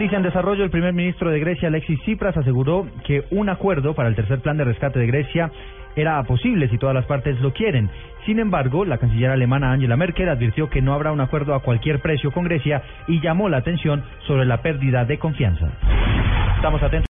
En desarrollo, el primer ministro de Grecia, Alexis Tsipras, aseguró que un acuerdo para el tercer plan de rescate de Grecia era posible si todas las partes lo quieren. Sin embargo, la canciller alemana Angela Merkel advirtió que no habrá un acuerdo a cualquier precio con Grecia y llamó la atención sobre la pérdida de confianza. Estamos atentos.